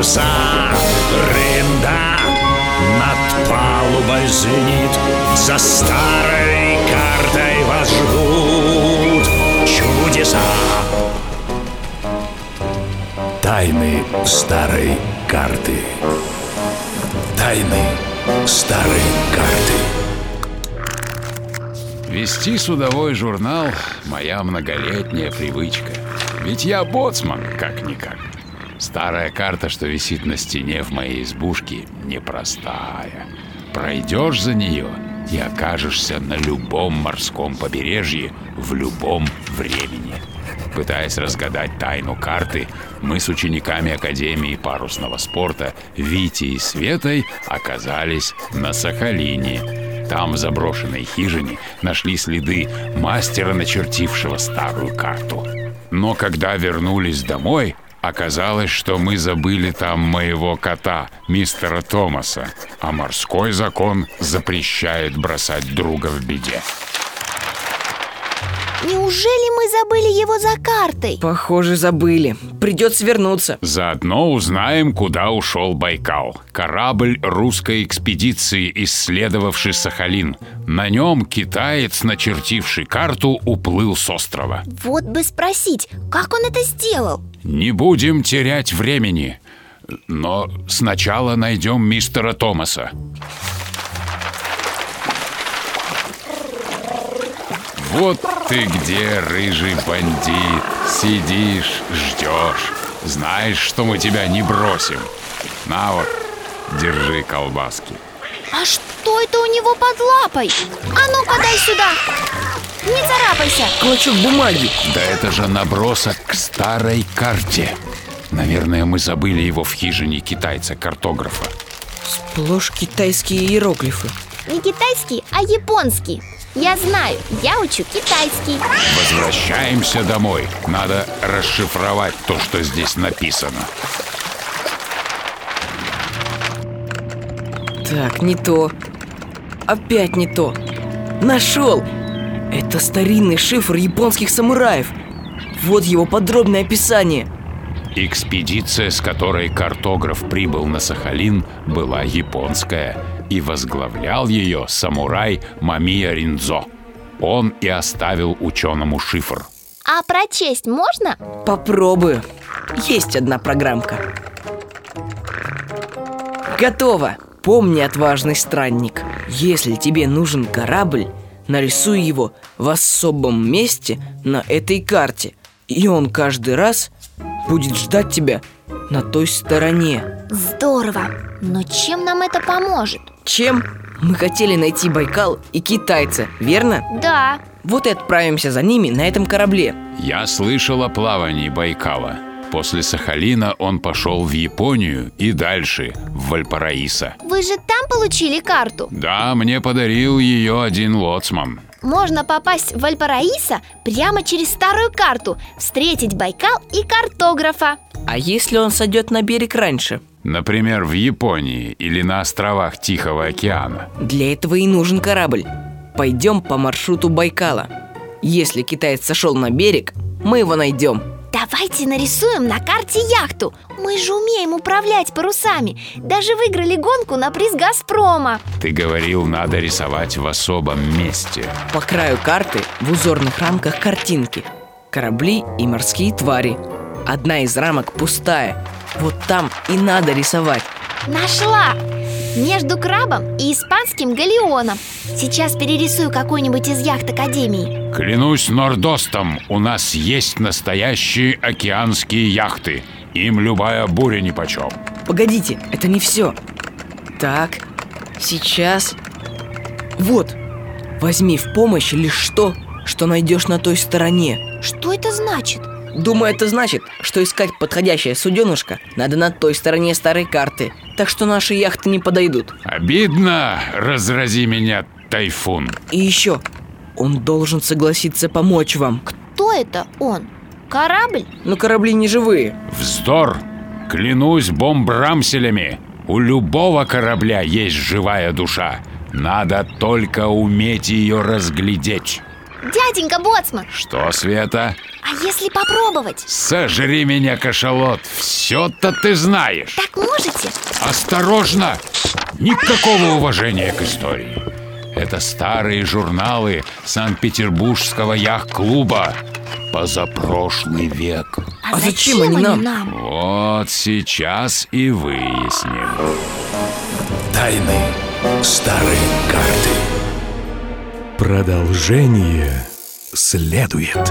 паруса Рында над палубой звенит За старой картой вас ждут чудеса Тайны старой карты Тайны старой карты Вести судовой журнал – моя многолетняя привычка. Ведь я боцман, как-никак. Старая карта, что висит на стене в моей избушке, непростая. Пройдешь за нее и окажешься на любом морском побережье в любом времени. Пытаясь разгадать тайну карты, мы с учениками Академии парусного спорта Вити и Светой оказались на Сахалине – там, в заброшенной хижине, нашли следы мастера, начертившего старую карту. Но когда вернулись домой, оказалось, что мы забыли там моего кота, мистера Томаса, а морской закон запрещает бросать друга в беде. Неужели мы забыли его за картой? Похоже, забыли. Придется вернуться. Заодно узнаем, куда ушел Байкал. Корабль русской экспедиции, исследовавший Сахалин. На нем китаец, начертивший карту, уплыл с острова. Вот бы спросить, как он это сделал? Не будем терять времени. Но сначала найдем мистера Томаса. Вот ты где, рыжий бандит. Сидишь, ждешь. Знаешь, что мы тебя не бросим. На вот, держи колбаски. А что это у него под лапой? А ну подай сюда! Не царапайся! Клочок бумаги. Да это же набросок к старой карте. Наверное, мы забыли его в хижине китайца-картографа. Сплошь китайские иероглифы. Не китайский, а японский. Я знаю, я учу китайский. Возвращаемся домой. Надо расшифровать то, что здесь написано. Так, не то. Опять не то. Нашел! Это старинный шифр японских самураев. Вот его подробное описание. Экспедиция, с которой картограф прибыл на Сахалин, была японская, и возглавлял ее самурай Мамия Риндзо. Он и оставил ученому шифр. А прочесть можно? Попробую. Есть одна программка. Готово. Помни, отважный странник, если тебе нужен корабль, нарисуй его в особом месте на этой карте, и он каждый раз будет ждать тебя на той стороне. Здорово! Но чем нам это поможет? Чем? Мы хотели найти Байкал и китайца, верно? Да, Вот и отправимся за ними на этом корабле. Я слышал о плавании Байкала. После Сахалина он пошел в Японию и дальше, в Вальпараисо. вы же там получили карту. Да, мне подарил ее один лоцман. Можно попасть в Вальпараисо прямо через старую карту, встретить Байкал и картографа. А если он сойдет на берег раньше? Например, в Японии или на островах Тихого океана. Для этого и нужен корабль. Пойдем по маршруту Байкала. Если китаец сошел на берег, мы его найдем. Давайте нарисуем на карте яхту. Мы же умеем управлять парусами. Даже выиграли гонку на приз Газпрома. Ты говорил, надо рисовать в особом месте. По краю карты в узорных рамках картинки. Корабли и морские твари. Одна из рамок пустая. Вот там и надо рисовать. Нашла! Между крабом и испанским галеоном. Сейчас перерисую какую-нибудь из яхт Академии. Клянусь Нордостом, у нас есть настоящие океанские яхты. Им любая буря нипочем. Погодите, это не все. Так, сейчас. Вот, возьми в помощь лишь то, что найдешь на той стороне. Что это значит? Думаю, это значит, что искать подходящее суденышко надо на той стороне старой карты. Так что наши яхты не подойдут. Обидно, разрази меня, тайфун. И еще, он должен согласиться помочь вам. Кто это он? Корабль? Но корабли не живые. Вздор! Клянусь бомбрамселями, у любого корабля есть живая душа. Надо только уметь ее разглядеть. Дяденька Боцман, Что, Света? а если попробовать? Сожри меня, кашалот, все-то ты знаешь. Так можете? Осторожно! Никакого уважения к истории. Это старые журналы Санкт-Петербургского яхт-клуба. Позапрошлый век. А, А зачем они нам? Вот сейчас и выясним. Тайны старой карты. Продолжение следует.